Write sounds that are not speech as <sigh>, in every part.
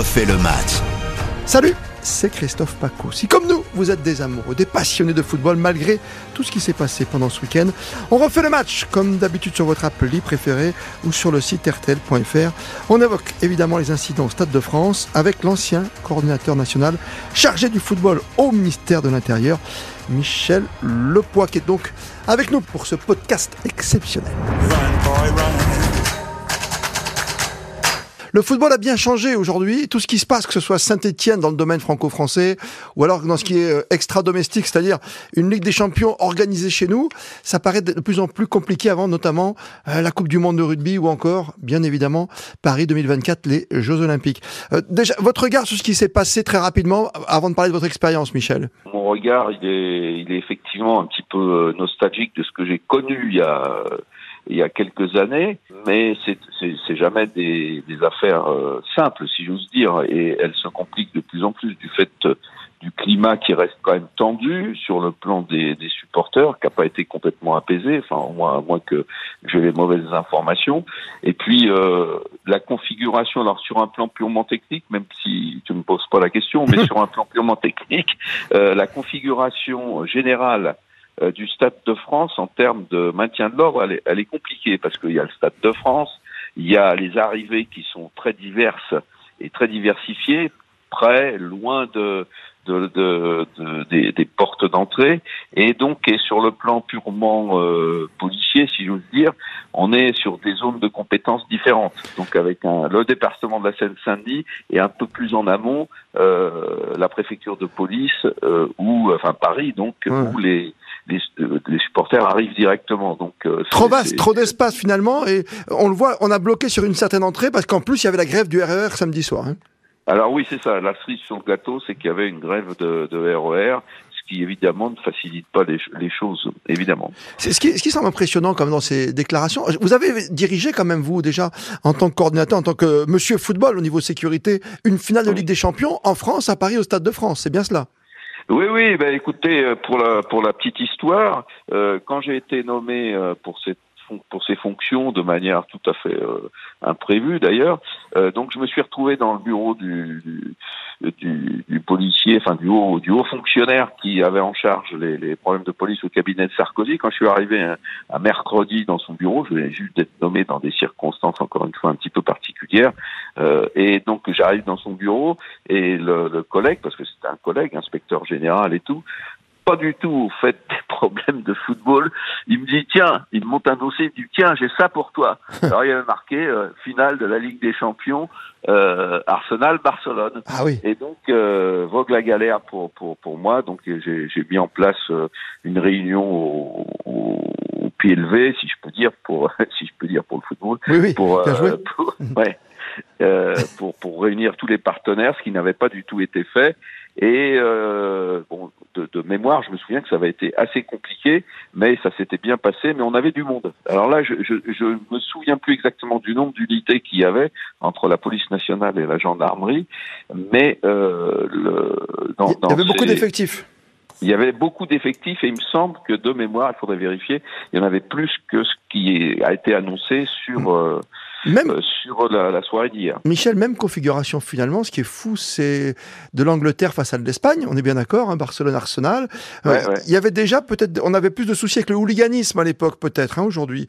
refait le match. Salut, c'est Christophe Paco. Si comme nous, vous êtes des amoureux, des passionnés de football malgré tout ce qui s'est passé pendant ce week-end, on refait le match comme d'habitude sur votre appli préférée ou sur le site rtl.fr. On évoque évidemment les incidents au Stade de France avec l'ancien coordinateur national chargé du football au ministère de l'Intérieur, Michel Lepoix, qui est donc avec nous pour ce podcast exceptionnel. Le football a bien changé aujourd'hui. Tout ce qui se passe, que ce soit Saint-Etienne dans le domaine franco-français, ou alors dans ce qui est euh, extra-domestique, c'est-à-dire une Ligue des Champions organisée chez nous, ça paraît de plus en plus compliqué avant, notamment euh, la Coupe du Monde de rugby ou encore, bien évidemment, Paris 2024, les Jeux Olympiques. Euh, déjà, votre regard sur ce qui s'est passé très rapidement, avant de parler de votre expérience, Michel? Mon regard, il est, il est effectivement un petit peu nostalgique de ce que j'ai connu il y a il y a quelques années, mais c'est jamais des, des affaires euh, simples, si j'ose dire, et elles se compliquent de plus en plus du fait euh, du climat qui reste quand même tendu sur le plan des, des supporters, qui n'a pas été complètement apaisé, enfin au moins, à moins que j'ai les mauvaises informations. Et puis euh, la configuration, alors sur un plan purement technique, même si tu ne me poses pas la question, mais <laughs> sur un plan purement technique, euh, la configuration générale euh, du Stade de France en termes de maintien de l'ordre, elle, elle, est compliquée parce qu'il y a le Stade de France, il y a les arrivées qui sont très diverses et très diversifiées, près, loin de, de, de, de des, des, portes d'entrée, et donc et sur le plan purement euh, policier, si j'ose dire, on est sur des zones de compétences différentes. Donc avec un, le département de la Seine-Saint-Denis et un peu plus en amont euh, la préfecture de police euh, ou enfin Paris, donc où les les, les, supporters arrivent directement. Donc euh, trop vaste, trop d'espace finalement, et on le voit, on a bloqué sur une certaine entrée parce qu'en plus il y avait la grève du RER e samedi soir. Hein. Alors oui, c'est ça. La cerise sur le gâteau, c'est qu'il y avait une grève de, de RER e ce qui évidemment ne facilite pas les, les choses, évidemment. C'est ce qui, ce qui semble impressionnant comme dans ces déclarations. Vous avez dirigé quand même vous déjà en tant que coordinateur, en tant que Monsieur Football au niveau sécurité, une finale de Ligue des Champions en France, à Paris, au Stade de France. C'est bien cela? Oui, oui. Ben écoutez, euh, pour la pour la petite histoire, euh, quand j'ai été nommé euh, pour cette pour ces fonctions de manière tout à fait euh, imprévue d'ailleurs. Euh, donc je me suis retrouvé dans le bureau du, du, du, policier, enfin du haut, du haut fonctionnaire qui avait en charge les, les, problèmes de police au cabinet de Sarkozy. Quand je suis arrivé un, un mercredi dans son bureau, je venais juste d'être nommé dans des circonstances encore une fois un petit peu particulières. Euh, et donc j'arrive dans son bureau et le, le collègue, parce que c'était un collègue, inspecteur général et tout, pas du tout au fait des problèmes de football. Il me dit tiens, il me monte un dossier, il dit tiens, j'ai ça pour toi. <laughs> Alors il avait marqué euh, finale de la Ligue des Champions, euh, Arsenal Barcelone. Ah oui. Et donc euh, vogue la galère pour pour pour moi. Donc j'ai j'ai mis en place euh, une réunion au, au, au, pied levé, si je peux dire pour <laughs> si je peux dire pour le football. Oui oui. Pour, bien joué. pour ouais. Euh, pour, pour réunir tous les partenaires, ce qui n'avait pas du tout été fait. Et euh, bon, de, de, mémoire, je me souviens que ça avait été assez compliqué, mais ça s'était bien passé, mais on avait du monde. Alors là, je, je, je me souviens plus exactement du nombre d'unités qu'il y avait entre la police nationale et la gendarmerie, mais euh, le, dans, il y avait beaucoup d'effectifs. Il y avait beaucoup d'effectifs et il me semble que de mémoire, il faudrait vérifier, il y en avait plus que ce qui a été annoncé sur. Euh, même, euh, sur la, la soirée d'hier. Michel, même configuration finalement. Ce qui est fou, c'est de l'Angleterre face à l'Espagne. On est bien d'accord, hein, Barcelone-Arsenal. Ouais, euh, ouais. Il y avait déjà peut-être, on avait plus de soucis avec le hooliganisme à l'époque, peut-être, hein, aujourd'hui,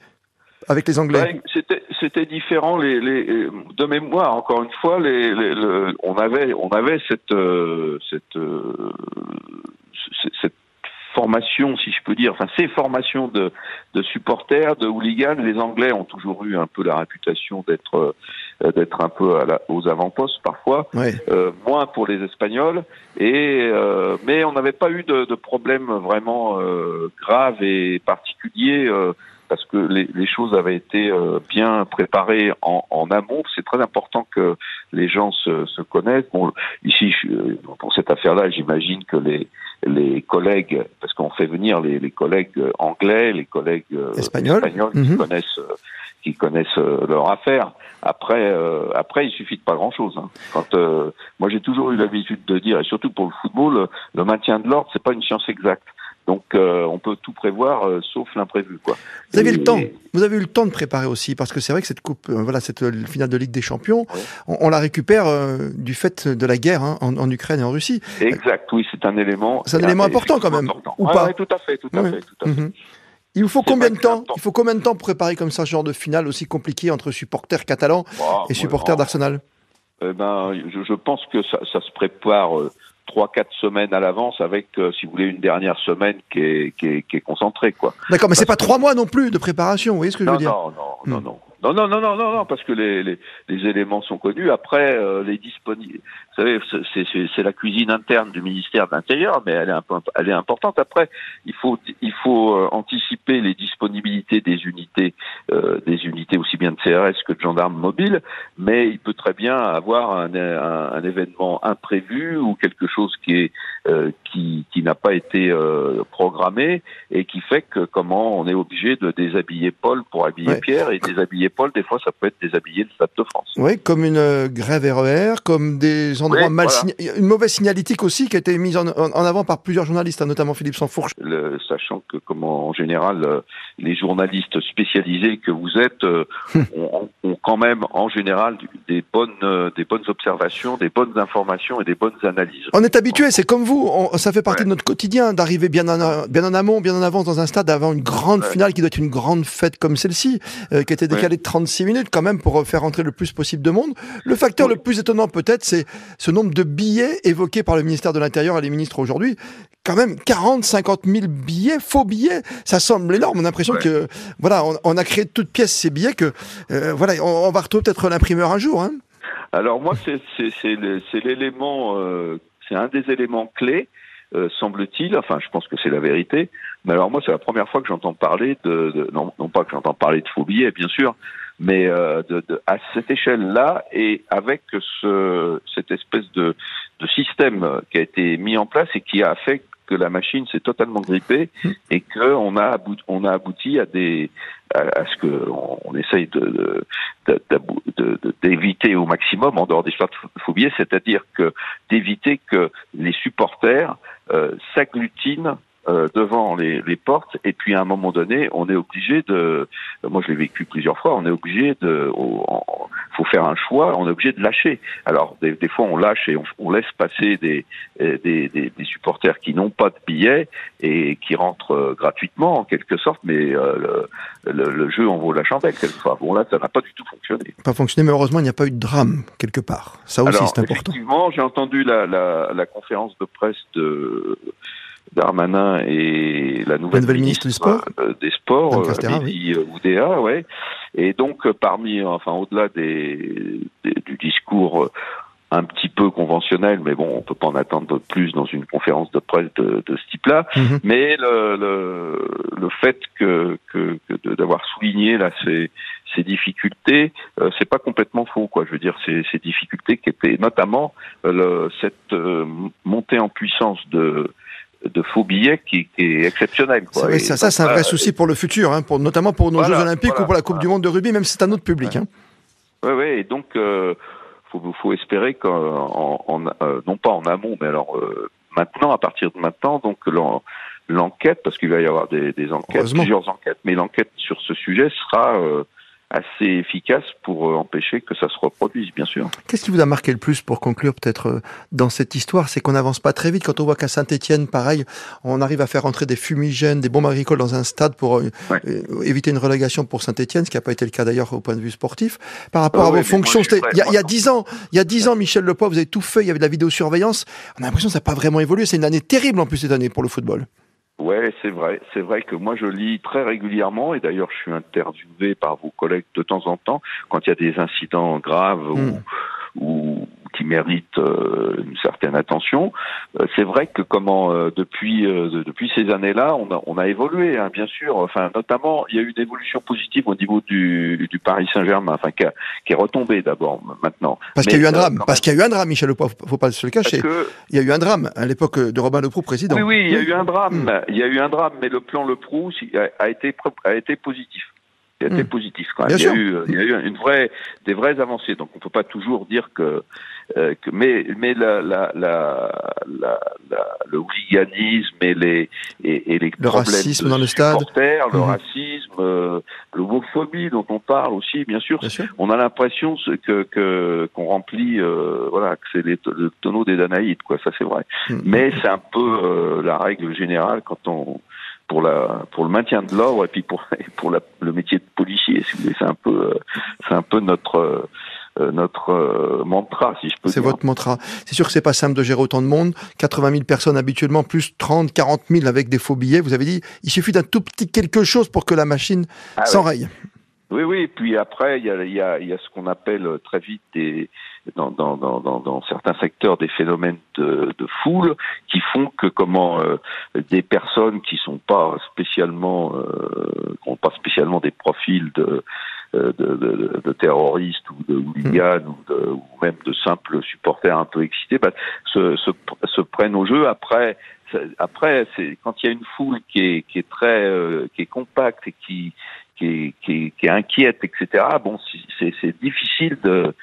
avec les Anglais. C'était, c'était différent. Les, les, de mémoire, encore une fois, les, les le, on avait, on avait cette, cette, euh, cette formation, si je peux dire, enfin ces formations de, de supporters, de hooligans. Les Anglais ont toujours eu un peu la réputation d'être euh, d'être un peu à la, aux avant-postes parfois, ouais. euh, moins pour les Espagnols. Et euh, mais on n'avait pas eu de, de problème vraiment euh, grave et particulier parce que les, les, choses avaient été bien préparées en, en amont. C'est très important que les gens se, se connaissent. Bon, ici, je, pour cette affaire-là, j'imagine que les les collègues, parce qu'on fait venir les, les, collègues anglais, les collègues espagnols, espagnols qui Mhm. connaissent qui connaissent leur affaire. Après, euh, après, il suffit de pas grand-chose. Hein. Quand euh, moi j'ai toujours eu l'habitude de dire, et surtout pour le football, le maintien de l'ordre, c'est pas une science exacte. Donc euh, on peut tout prévoir euh, sauf l'imprévu. Quoi. Vous avez eu le temps. Vous avez eu le temps de préparer aussi parce que c'est vrai que cette coupe, euh, voilà, cette finale de Ligue des Champions, on, la récupère du fait de la guerre hein, en, Ukraine et en Russie. Exact. Oui, c'est un élément. C'est un élément important quand même. Ou pas Tout à fait. Tout à fait. Tout à fait. Mhm. Il vous faut combien de temps Il faut combien de temps pour préparer comme ça ce genre de finale aussi compliqué entre supporters catalans bah, et supporters d'Arsenal? Eh ben, je, pense que ça, ça se prépare trois quatre semaines à l'avance avec euh, si vous voulez une dernière semaine qui est qui est, qui est concentrée quoi. D'accord, mais c'est pas trois mois non plus de préparation, vous voyez ce que je veux dire Non non non hmm. non. Non, non, non, non, non, non, parce que les, les, les éléments sont connus. Après, euh, les disponibles. Vous savez, c'est la cuisine interne du ministère de l'Intérieur, mais elle est, un peu, elle est importante. Après, il faut, il faut euh, anticiper les disponibilités des unités, euh, des unités aussi bien de CRS que de gendarmes mobiles, mais il peut très bien avoir un, un, un événement imprévu ou quelque chose qui est euh, qui, qui n'a pas été programmé et qui fait que comment on est obligé de déshabiller Paul pour habiller Pierre et déshabiller Paul, des fois, ça peut être déshabiller le Stade de France. Oui, comme une euh, grève RER, comme des endroits mal Une mauvaise signalétique aussi qui a été mise en, avant par plusieurs journalistes, hein, notamment Philippe Sansfourche. sachant que, comment, en général, euh, les journalistes spécialisés que vous êtes euh, <laughs> ont, quand même, en général, des bonnes, des bonnes observations, des bonnes informations et des bonnes analyses. On est habitué, c'est comme vous, ça fait partie de notre quotidien d'arriver bien en, bien en amont, bien en avance dans un stade, d'avoir une grande finale qui doit être une grande fête comme celle-ci, qui a été décalée 36 minutes quand même pour faire entrer le plus possible de monde. Le facteur le plus étonnant peut-être, c'est ce nombre de billets évoqués par le ministère de l'Intérieur et les ministres aujourd'hui. Quand même 40, 50 000 billets, faux billets, ça semble énorme. On a l'impression que voilà, on, a créé de toutes pièces ces billets que euh, voilà, on, va retrouver peut-être l'imprimeur un jour. Hein. Alors moi, c'est l'élément, euh, c'est un des éléments clés. Euh, semble-t-il, enfin je pense que c'est la vérité, mais alors moi c'est la première fois que j'entends parler de, de non, non, pas que j'entends parler de faux billets bien sûr, mais euh, de, de, à cette échelle-là et avec ce, cette espèce de, de système qui a été mis en place et qui a fait que la machine s'est totalement grippée et que on a abouti, on a abouti à des à, ce que on, essaye de, d'éviter au maximum en dehors des billets, c'est-à-dire que d'éviter que les supporters euh, s'agglutinent euh, devant les, les, portes. Et puis à un moment donné on est obligé de moi je l'ai vécu plusieurs fois on est obligé de il faut faire un choix on est obligé de lâcher. Alors des, des fois on lâche et on, on laisse passer des, des, des, des supporters qui n'ont pas de billets et qui rentrent euh, gratuitement en quelque sorte mais euh, le, le, le, jeu en vaut la chandelle quelquefois bon là ça n'a pas du tout fonctionné. Pas fonctionné mais heureusement il n'y a pas eu de drame quelque part. Ça aussi c'est important. effectivement j'ai entendu la, la, la conférence de presse de Darmanin et la nouvelle, ministre, du sport, euh, des sports, euh, oui. Euh, Oudéa, ouais. Et donc parmi, enfin au-delà des, du discours un petit peu conventionnel, mais bon, on peut pas en attendre plus dans une conférence de presse de, de ce type-là. Mhm. Mais le, le, le, fait que, que, que d'avoir souligné là ces, ces difficultés, euh, c'est pas complètement faux, quoi. Je veux dire, ces, ces difficultés qui étaient notamment le, cette montée en puissance de de faux billets qui, qui est exceptionnel. Quoi. ça, ça c'est un vrai souci pour le futur, hein, pour, notamment pour nos Jeux Olympiques ou pour la Coupe du Monde de rugby, même si c'est un autre public. Oui, hein. oui, et donc euh, faut, faut espérer qu'en, en, euh, non pas en amont, mais alors euh, maintenant, à partir de maintenant, donc l'enquête, parce qu'il va y avoir des, des enquêtes, plusieurs enquêtes, mais l'enquête sur ce sujet sera euh, assez efficace pour euh, empêcher que ça se reproduise, bien sûr. Qu'est-ce qui vous a marqué le plus pour conclure peut-être euh, dans cette histoire? C'est qu'on n'avance pas très vite. Quand on voit qu'à Saint-Etienne, pareil, on arrive à faire entrer des fumigènes, des bombes agricoles dans un stade pour euh, éviter une relégation pour Saint-Etienne, ce qui n'a pas été le cas d'ailleurs au point de vue sportif. Par rapport à vos fonctions, il y, a dix ans, il y a dix ans, Michel Lepoix, vous avez tout fait, il y avait de la vidéosurveillance. On a l'impression que ça n'a pas vraiment évolué. C'est une année terrible en plus cette année pour le football. Ouais, c'est vrai. C'est vrai que moi je lis très régulièrement et d'ailleurs je suis interviewé par vos collègues de temps en temps quand il y a des incidents graves ou, hmm. ou qui mérite euh, une certaine attention. Euh, c'est vrai que comment euh, depuis depuis ces années-là, on a on a évolué, hein, bien sûr. Enfin, notamment, il y a eu une évolution positive au niveau du, du Paris Saint-Germain, enfin qui, qui est retombé d'abord maintenant. Parce qu'il y a eu un drame. Parce qu'il y a eu un drame, Michel. Faut pas se le cacher. Il y a eu un drame à l'époque de Robin Leproux président. Oui, oui, il y a eu un drame. Hmm. Il y a eu un drame, mais le plan Leproux a été a été positif. Hmm. positif quand même. il y, a eu, il y a eu une vraie, des vraies avancées. Donc on peut pas toujours dire que euh, mais mais la, la, la, la, le hooliganisme et les et, et les le racisme dans le stade, le mhm. racisme, euh, l'homophobie dont on parle aussi, bien sûr. On a l'impression que que qu'on remplit, euh, voilà, que c'est le tonneau des Danaïdes, quoi. Ça c'est vrai. Mhm. Mais c'est un peu euh, la règle générale quand on pour la pour le maintien de l'ordre et puis pour <laughs> pour la, le métier de policier. Si vous voulez, c'est un peu c'est un peu notre euh, notre euh, mantra, si je peux dire. C'est votre mantra. C'est sûr que c'est pas simple de gérer autant de monde. 80 000 personnes habituellement, plus 30, 40 000 avec des faux billets. Vous avez dit, il suffit d'un tout petit quelque chose pour que la machine ah s'enraye. Oui, oui. Puis après, il y a, y a, y a ce qu'on appelle très vite des, dans, dans, dans, dans, certains secteurs des phénomènes de, de foule qui font que comment euh, des personnes qui sont pas spécialement, euh, qui n'ont pas spécialement des profils de euh, de, de, de, terroristes ou de hooligans ou, de, ou même de simples supporters un peu excités bah, se, se, se, prennent au jeu. Après, après, c'est quand il y a une foule qui est, qui est très, euh, qui est compacte et qui qui est, qui, qui est inquiète, etc. Bon, c'est difficile de,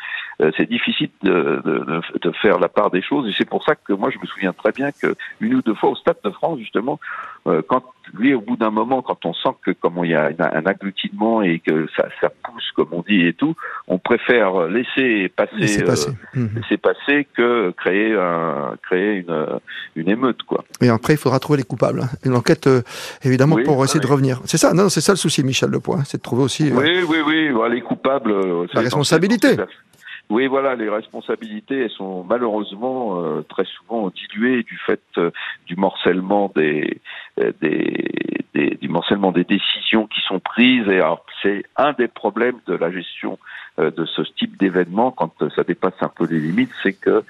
c'est difficile de, de, de, faire la part des choses. Et c'est pour ça que moi, je me souviens très bien que une ou deux fois au Stade de France, justement, euh, quand lui, au bout d'un moment, quand on sent que comme il y a un agglutinement et que ça, ça pousse, comme on dit et tout, on préfère laisser passer, laisser passer, euh, mhm. laisser passer que créer un, créer une, une émeute, quoi. Et après, il faudra trouver les coupables. Hein. Une enquête, euh, évidemment, pour essayer de revenir. C'est ça, non, c'est ça le souci, Michel Lepoint, c'est de trouver aussi. Oui, oui, oui, les coupables. la responsabilité. Oui, voilà, les responsabilités elles sont malheureusement euh, très souvent diluées du fait euh, du morcellement des, euh, des, des, du morcellement des décisions qui sont prises. Et c'est un des problèmes de la gestion de ce type d'événement quand ça dépasse un peu les limites, c'est que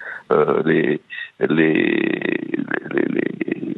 les, les, les,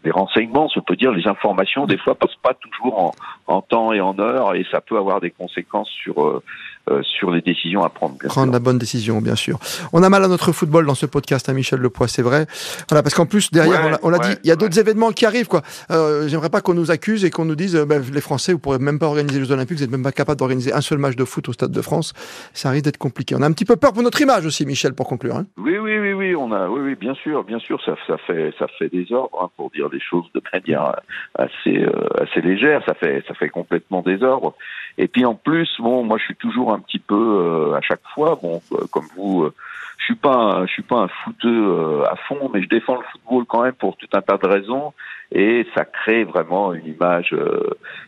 les, renseignements, on peut dire les informations, des fois passent pas toujours en, en temps et en heure, et ça peut avoir des conséquences sur euh, sur les décisions à prendre. prendre la bonne décision, bien sûr. On a mal à notre football dans ce podcast, à hein, Michel Lepoix, c'est vrai. Voilà, parce qu'en plus derrière, on l'a dit, il y a d'autres événements qui arrivent, quoi. Euh, J'aimerais pas qu'on nous accuse et qu'on nous dise, euh, ben, les Français, vous pourrez même pas organiser les Jeux Olympiques, vous êtes même pas capable d'organiser un seul match de foot au Stade de France. Ça risque d'être compliqué. On a un petit peu peur pour notre image aussi, Michel, pour conclure. Hein. Oui, oui, oui, oui, on a, oui, oui, bien sûr, bien sûr, ça, ça fait, ça fait désordre hein, pour dire des choses de manière assez, euh, assez légère. Ça fait, ça fait complètement désordre. Et puis en plus, bon, moi je suis toujours un petit peu euh, à chaque fois, bon, euh, comme vous, euh, je suis pas, je suis pas un footeux à fond, mais je défends le football quand même pour tout un tas de raisons, et ça crée vraiment une image,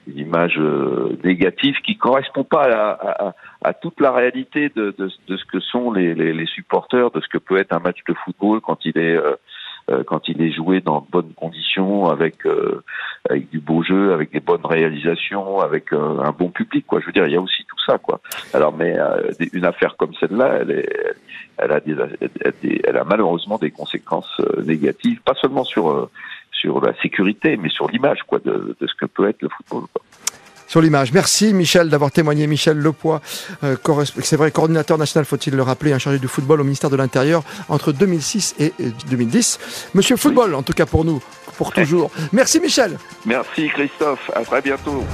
une image négative qui correspond pas à, à, à, toute la réalité de, de, de, ce que sont les, les, les, supporters, de ce que peut être un match de football quand il est quand il est joué dans de bonnes conditions, avec euh, avec du beau jeu, avec des bonnes réalisations, avec euh, un bon public. Quoi, je veux dire, il y a aussi tout ça. Quoi. Alors, mais une affaire comme celle-là, elle est, elle a elle a malheureusement des conséquences négatives, pas seulement sur sur la sécurité, mais sur l'image quoi de, de ce que peut être le football. Quoi sur l'image. Merci Michel d'avoir témoigné. Michel Lepoix, euh, c'est vrai, coordinateur national, faut-il le rappeler, un chargé du football au ministère de l'Intérieur entre 2006 et 2010. Monsieur Football, en tout cas pour nous, pour toujours. <laughs> Merci Michel. Merci Christophe, à très bientôt.